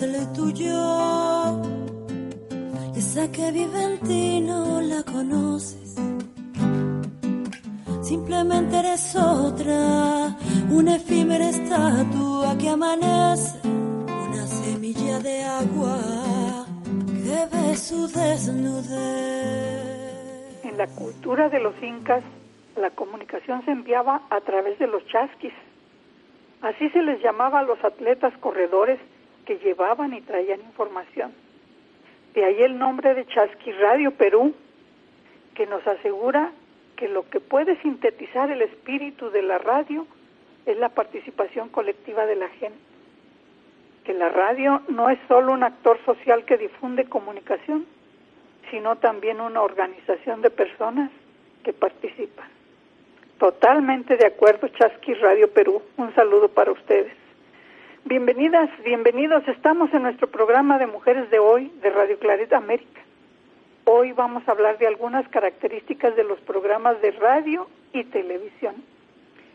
El tuyo, esa que vive en ti no la conoces. Simplemente eres otra, una efímera estatua que amanece, una semilla de agua que ve su desnudez. En la cultura de los incas, la comunicación se enviaba a través de los chasquis. Así se les llamaba a los atletas corredores que llevaban y traían información. De ahí el nombre de Chasqui Radio Perú, que nos asegura que lo que puede sintetizar el espíritu de la radio es la participación colectiva de la gente. Que la radio no es solo un actor social que difunde comunicación, sino también una organización de personas que participan. Totalmente de acuerdo, Chasqui Radio Perú. Un saludo para ustedes. Bienvenidas, bienvenidos. Estamos en nuestro programa de Mujeres de Hoy de Radio Claret América. Hoy vamos a hablar de algunas características de los programas de radio y televisión.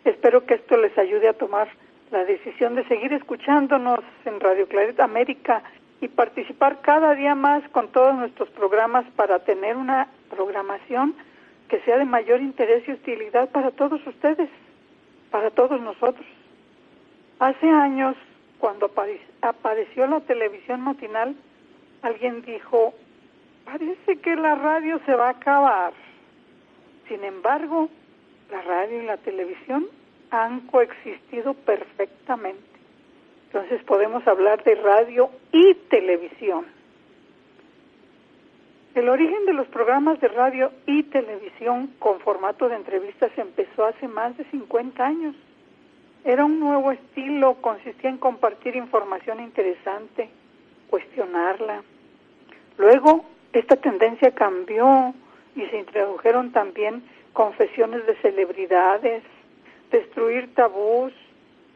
Espero que esto les ayude a tomar la decisión de seguir escuchándonos en Radio Claret América y participar cada día más con todos nuestros programas para tener una programación que sea de mayor interés y utilidad para todos ustedes, para todos nosotros. Hace años, cuando apareció la televisión matinal, alguien dijo, parece que la radio se va a acabar. Sin embargo, la radio y la televisión han coexistido perfectamente. Entonces podemos hablar de radio y televisión. El origen de los programas de radio y televisión con formato de entrevistas empezó hace más de 50 años. Era un nuevo estilo, consistía en compartir información interesante, cuestionarla. Luego, esta tendencia cambió y se introdujeron también confesiones de celebridades, destruir tabús,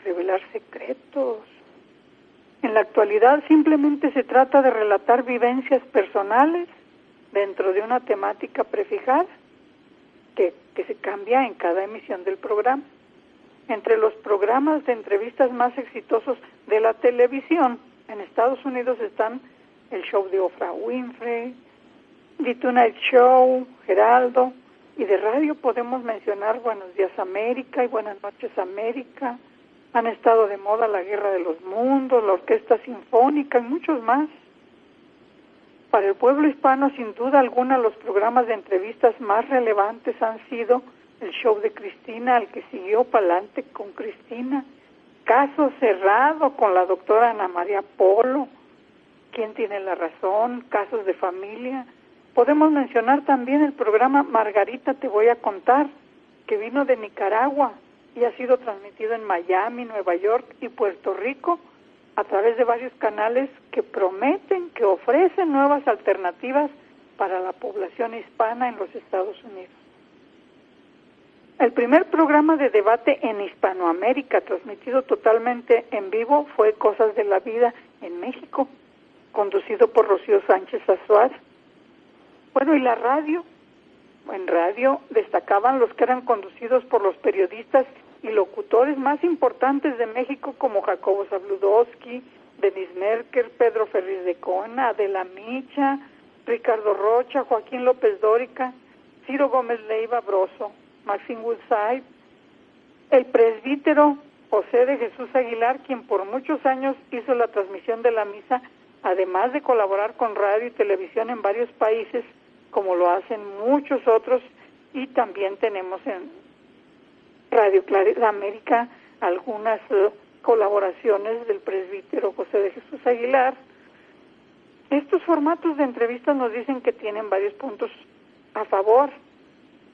revelar secretos. En la actualidad simplemente se trata de relatar vivencias personales dentro de una temática prefijada que, que se cambia en cada emisión del programa. Entre los programas de entrevistas más exitosos de la televisión en Estados Unidos están el show de Oprah Winfrey, The Tonight Show, Geraldo, y de radio podemos mencionar Buenos Días América y Buenas Noches América. Han estado de moda la Guerra de los Mundos, la Orquesta Sinfónica y muchos más. Para el pueblo hispano, sin duda alguna, los programas de entrevistas más relevantes han sido el show de Cristina, el que siguió Palante con Cristina, Caso Cerrado con la doctora Ana María Polo, ¿Quién tiene la razón? Casos de familia. Podemos mencionar también el programa Margarita Te Voy a Contar, que vino de Nicaragua y ha sido transmitido en Miami, Nueva York y Puerto Rico a través de varios canales que prometen, que ofrecen nuevas alternativas para la población hispana en los Estados Unidos. El primer programa de debate en Hispanoamérica transmitido totalmente en vivo fue Cosas de la Vida en México, conducido por Rocío Sánchez Azuaz. Bueno, y la radio. En radio destacaban los que eran conducidos por los periodistas y locutores más importantes de México como Jacobo Zabludowski, Denis Merker, Pedro Ferriz de Cona, Adela Micha, Ricardo Rocha, Joaquín López Dórica, Ciro Gómez Leiva Broso, Maxine Woodside, El presbítero José de Jesús Aguilar, quien por muchos años hizo la transmisión de la misa, además de colaborar con radio y televisión en varios países, como lo hacen muchos otros, y también tenemos en Radio Claridad América algunas eh, colaboraciones del presbítero José de Jesús Aguilar. Estos formatos de entrevistas nos dicen que tienen varios puntos a favor,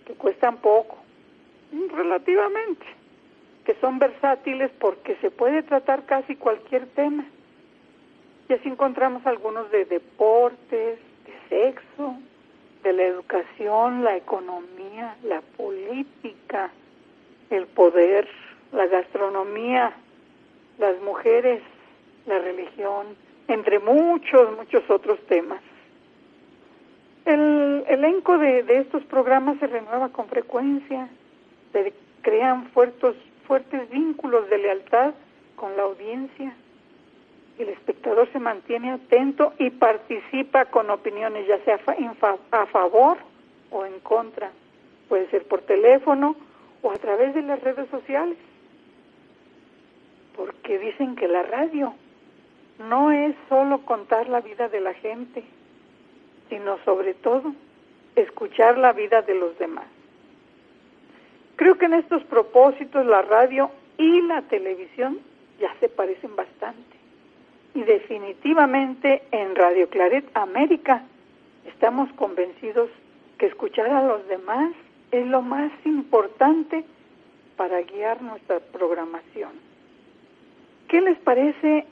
que cuestan poco, relativamente que son versátiles porque se puede tratar casi cualquier tema. Y así encontramos algunos de deportes, de sexo, de la educación, la economía, la política, el poder, la gastronomía, las mujeres, la religión, entre muchos, muchos otros temas. El elenco de, de estos programas se renueva con frecuencia, se crean fuertes, fuertes vínculos de lealtad con la audiencia. El espectador se mantiene atento y participa con opiniones, ya sea a favor o en contra. Puede ser por teléfono o a través de las redes sociales. Porque dicen que la radio no es solo contar la vida de la gente, sino sobre todo escuchar la vida de los demás. Creo que en estos propósitos la radio y la televisión ya se parecen bastante. Y definitivamente en Radio Claret América estamos convencidos que escuchar a los demás es lo más importante para guiar nuestra programación. ¿Qué les parece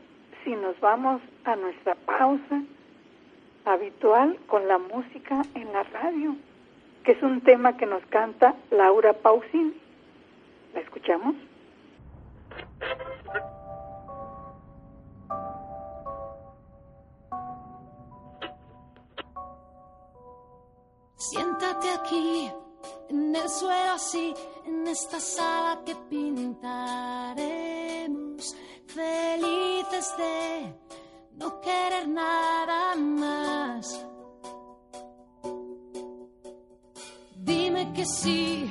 si nos vamos a nuestra pausa habitual con la música en la radio? que es un tema que nos canta Laura Pausini. ¿La escuchamos? Siéntate aquí, en el suelo así, en esta sala que pintaremos, felices de no querer nada sí,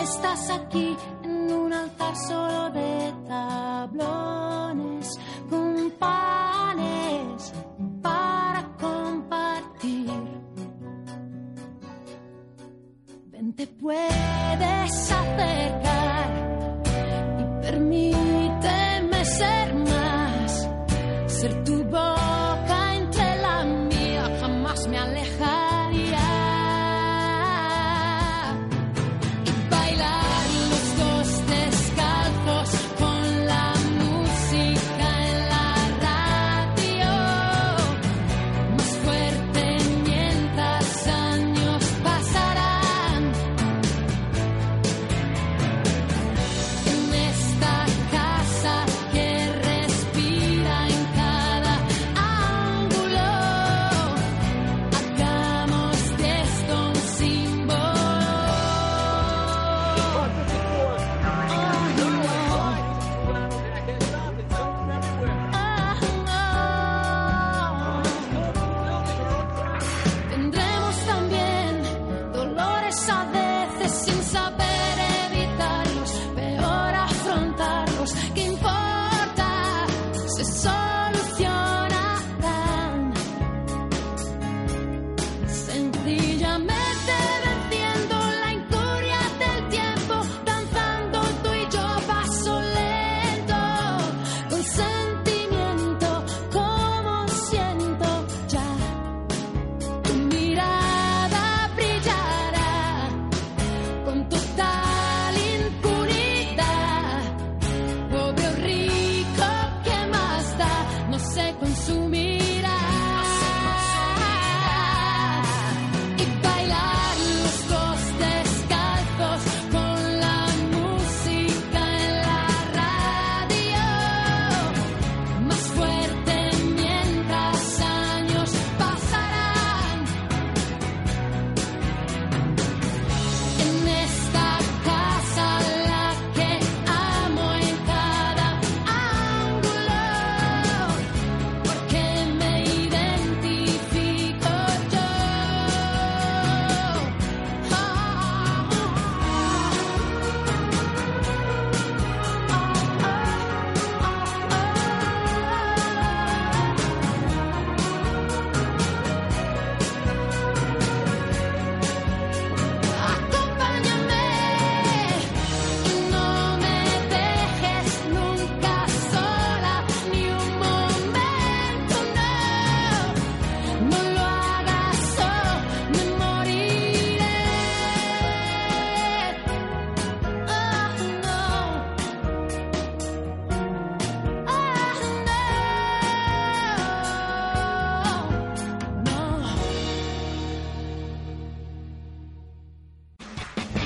estás aquí en un altar solo de tablones con panes para compartir. Ven, te puedes acercar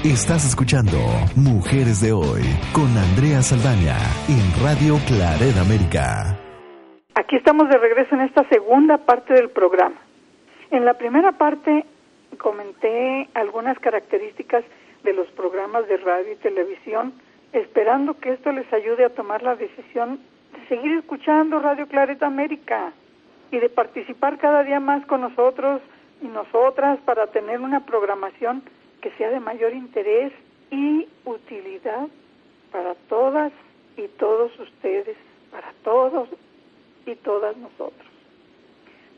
Estás escuchando Mujeres de Hoy con Andrea Saldaña en Radio Claret América. Aquí estamos de regreso en esta segunda parte del programa. En la primera parte comenté algunas características de los programas de radio y televisión, esperando que esto les ayude a tomar la decisión de seguir escuchando Radio Clareta América y de participar cada día más con nosotros y nosotras para tener una programación que sea de mayor interés y utilidad para todas y todos ustedes, para todos y todas nosotros.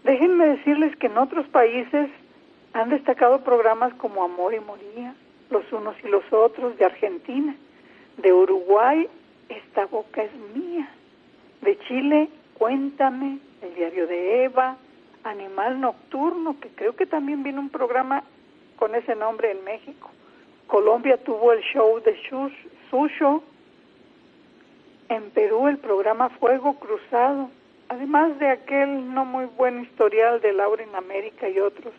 Déjenme decirles que en otros países han destacado programas como Amor y Moría, Los unos y los otros, de Argentina, de Uruguay, Esta boca es mía, de Chile, Cuéntame, El diario de Eva, Animal Nocturno, que creo que también viene un programa con ese nombre en México. Colombia tuvo el show de Susho. En Perú el programa Fuego Cruzado. Además de aquel no muy buen historial de Laura en América y otros.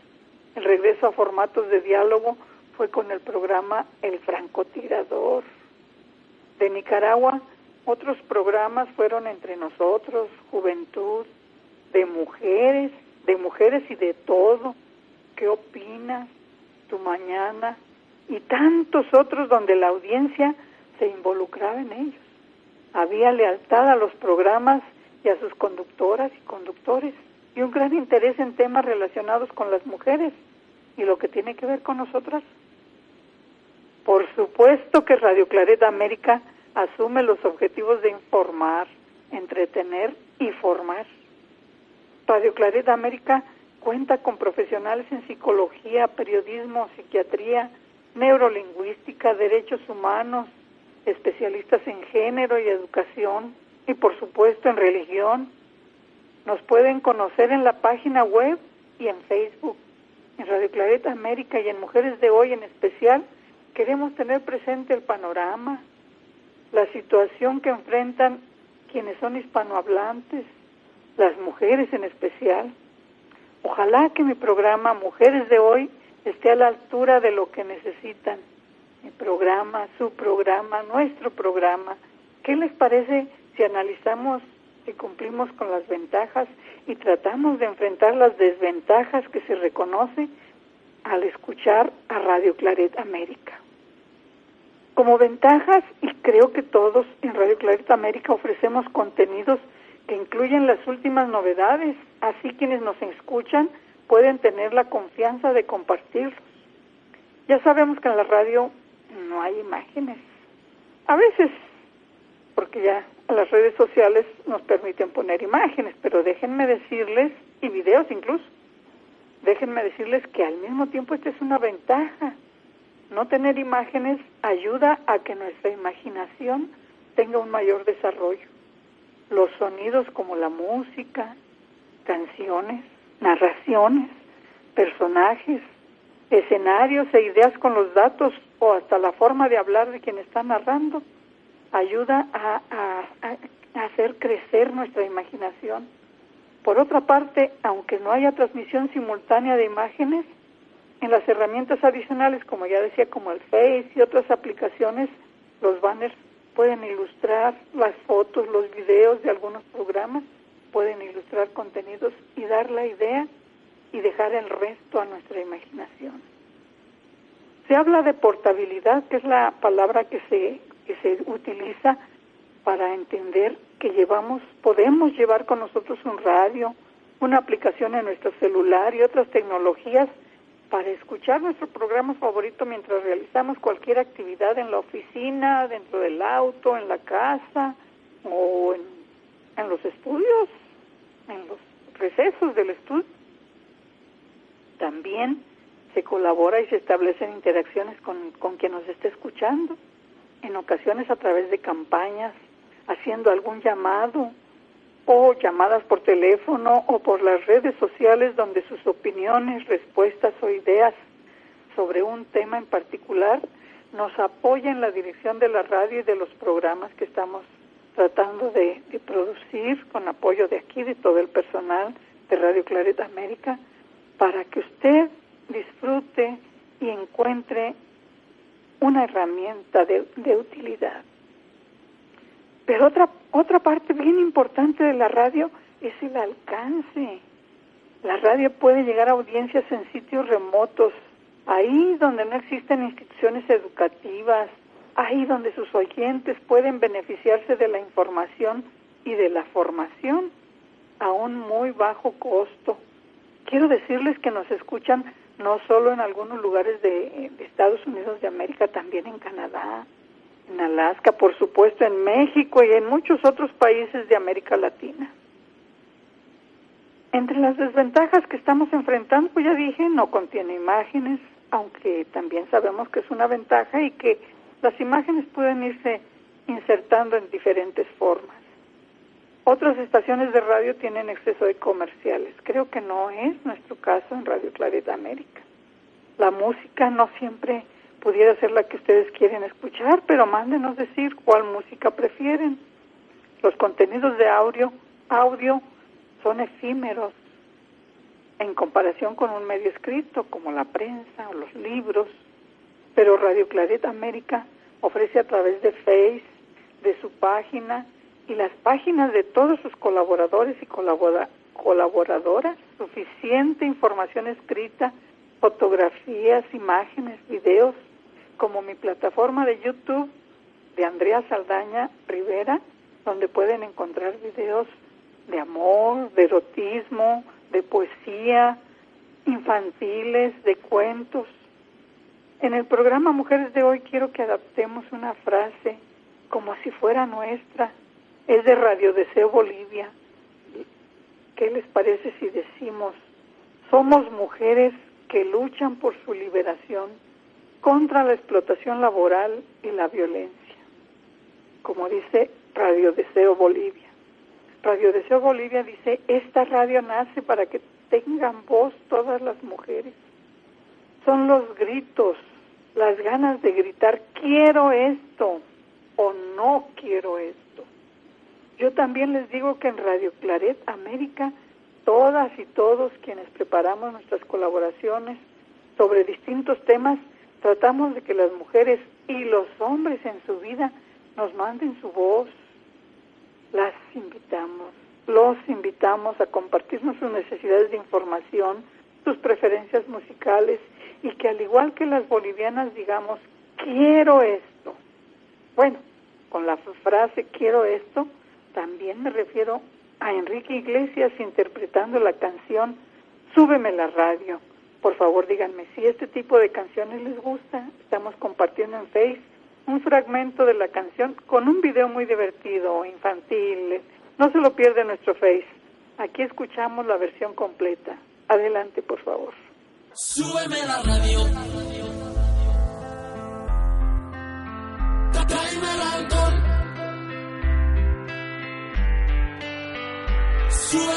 El regreso a formatos de diálogo fue con el programa El Francotirador. De Nicaragua, otros programas fueron Entre Nosotros, Juventud, de mujeres, de mujeres y de todo. ¿Qué opinas? Tu mañana y tantos otros donde la audiencia se involucraba en ellos. Había lealtad a los programas y a sus conductoras y conductores y un gran interés en temas relacionados con las mujeres y lo que tiene que ver con nosotras. Por supuesto que Radio Clareta América asume los objetivos de informar, entretener y formar. Radio Clareta América cuenta con profesionales en psicología, periodismo, psiquiatría, neurolingüística, derechos humanos, especialistas en género y educación y por supuesto en religión. Nos pueden conocer en la página web y en Facebook. En Radio Clareta América y en Mujeres de Hoy en especial queremos tener presente el panorama, la situación que enfrentan quienes son hispanohablantes, las mujeres en especial. Ojalá que mi programa Mujeres de hoy esté a la altura de lo que necesitan. Mi programa, su programa, nuestro programa. ¿Qué les parece si analizamos si cumplimos con las ventajas y tratamos de enfrentar las desventajas que se reconoce al escuchar a Radio Claret América? Como ventajas, y creo que todos en Radio Claret América ofrecemos contenidos que incluyen las últimas novedades, así quienes nos escuchan pueden tener la confianza de compartirlos. Ya sabemos que en la radio no hay imágenes. A veces, porque ya las redes sociales nos permiten poner imágenes, pero déjenme decirles, y videos incluso, déjenme decirles que al mismo tiempo esta es una ventaja. No tener imágenes ayuda a que nuestra imaginación tenga un mayor desarrollo los sonidos como la música, canciones, narraciones, personajes, escenarios e ideas con los datos o hasta la forma de hablar de quien está narrando, ayuda a, hacer crecer nuestra imaginación. Por otra parte, aunque no haya transmisión simultánea de imágenes, en las herramientas adicionales, como ya decía, como el Face y otras aplicaciones, los banners pueden ilustrar las fotos, los videos de algunos programas, pueden ilustrar contenidos y dar la idea y dejar el resto a nuestra imaginación. Se habla de portabilidad, que es la palabra que se, que se utiliza para entender que llevamos, podemos llevar con nosotros un radio, una aplicación en nuestro celular y otras tecnologías para escuchar nuestro programa favorito mientras realizamos cualquier actividad en la oficina, dentro del auto, en la casa o en, en los estudios, en los recesos del estudio. También se colabora y se establecen interacciones con, con quien nos esté escuchando, en ocasiones a través de campañas, haciendo algún llamado o llamadas por teléfono o por las redes sociales donde sus opiniones, respuestas o ideas sobre un tema en particular nos apoyan la dirección de la radio y de los programas que estamos tratando de, producir con apoyo de aquí, de todo el personal de Radio Clareta América, para que usted disfrute y encuentre una herramienta de, de utilidad. Pero otra, otra parte bien importante de la radio es el alcance. La radio puede llegar a audiencias en sitios remotos, ahí donde no existen instituciones educativas, ahí donde sus oyentes pueden beneficiarse de la información y de la formación a un muy bajo costo. Quiero decirles que nos escuchan no solo en algunos lugares de, de Estados Unidos de América, también en Canadá, en Alaska, por supuesto en México y en muchos otros países de América Latina. Entre las desventajas que estamos enfrentando, pues ya dije, no contiene imágenes, aunque también sabemos que es una ventaja y que las imágenes pueden irse insertando en diferentes formas. Otras estaciones de radio tienen exceso de comerciales. Creo que no es nuestro caso en Radio Claret América. La música no siempre pudiera ser la que ustedes quieren escuchar, pero mándenos decir cuál música prefieren. Los contenidos de audio, audio son efímeros en comparación con un medio escrito como la prensa o los libros, pero Radio Claret América ofrece a través de Face, de su página y las páginas de todos sus colaboradores y colaboradoras suficiente información escrita, fotografías, imágenes, videos, como mi plataforma de YouTube de Andrea Saldaña Rivera, donde pueden encontrar videos de amor, de erotismo, de poesía, infantiles, de cuentos. En el programa Mujeres de hoy quiero que adaptemos una frase como si fuera nuestra. Es de Radio Deseo Bolivia. ¿Qué les parece si decimos, somos mujeres que luchan por su liberación contra la explotación laboral y la violencia? Como dice Radio Deseo Bolivia. Radio Deseo Bolivia dice, esta radio nace para que tengan voz todas las mujeres. Son los gritos, las ganas de gritar, quiero esto o no quiero esto. Yo también les digo que en Radio Claret América, todas y todos quienes preparamos nuestras colaboraciones sobre distintos temas, tratamos de que las mujeres y los hombres en su vida nos manden su voz, las invitamos, los invitamos a compartirnos sus necesidades de información, sus preferencias musicales y que al igual que las bolivianas digamos, quiero esto. Bueno, con la frase quiero esto, también me refiero a Enrique Iglesias interpretando la canción Súbeme la radio. Por favor, díganme si este tipo de canciones les gusta. Estamos compartiendo en Facebook un fragmento de la canción con un video muy divertido, infantil. No se lo pierde nuestro Face. Aquí escuchamos la versión completa. Adelante, por favor. Súbeme la radio.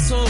Te juro que te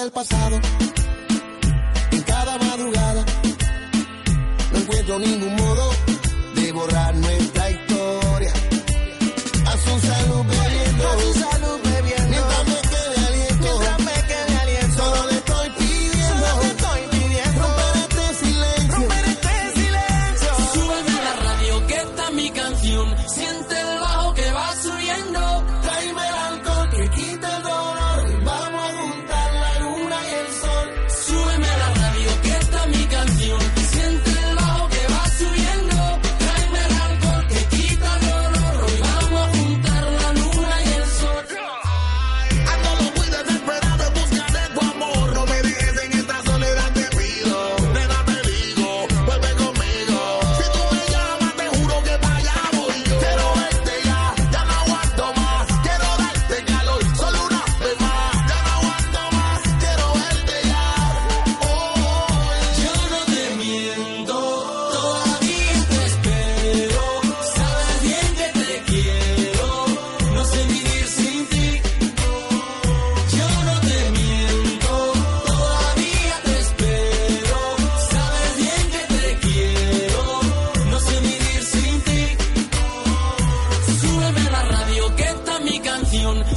del pasado. En cada madrugada no encuentro ningún modo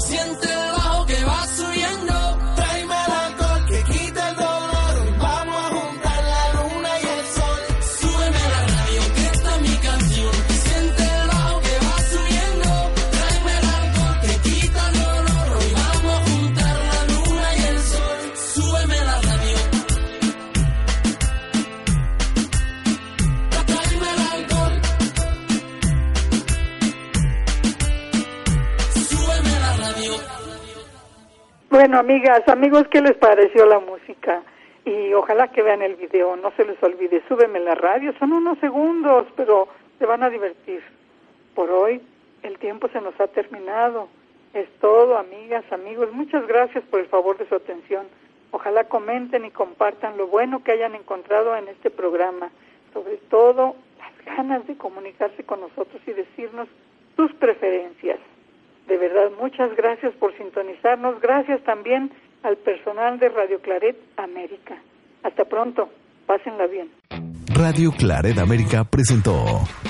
Siente Bueno, amigas, amigos, ¿qué les pareció la música? Y ojalá que vean el video, no se les olvide, súbeme la radio, son unos segundos, pero se van a divertir. Por hoy, el tiempo se nos ha terminado. Es todo, amigas, amigos. Muchas gracias por el favor de su atención. Ojalá comenten y compartan lo bueno que hayan encontrado en este programa. Sobre todo, las ganas de comunicarse con nosotros y decirnos sus preferencias. De verdad, muchas gracias por sintonizarnos. Gracias también al personal de Radio Claret América. Hasta pronto. Pásenla bien. Radio Claret América presentó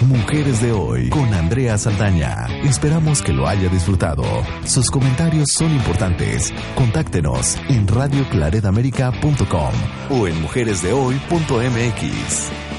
Mujeres de Hoy con Andrea Saldaña. Esperamos que lo haya disfrutado. Sus comentarios son importantes. Contáctenos en radioclaredamerica.com o en mujeresdehoy.mx.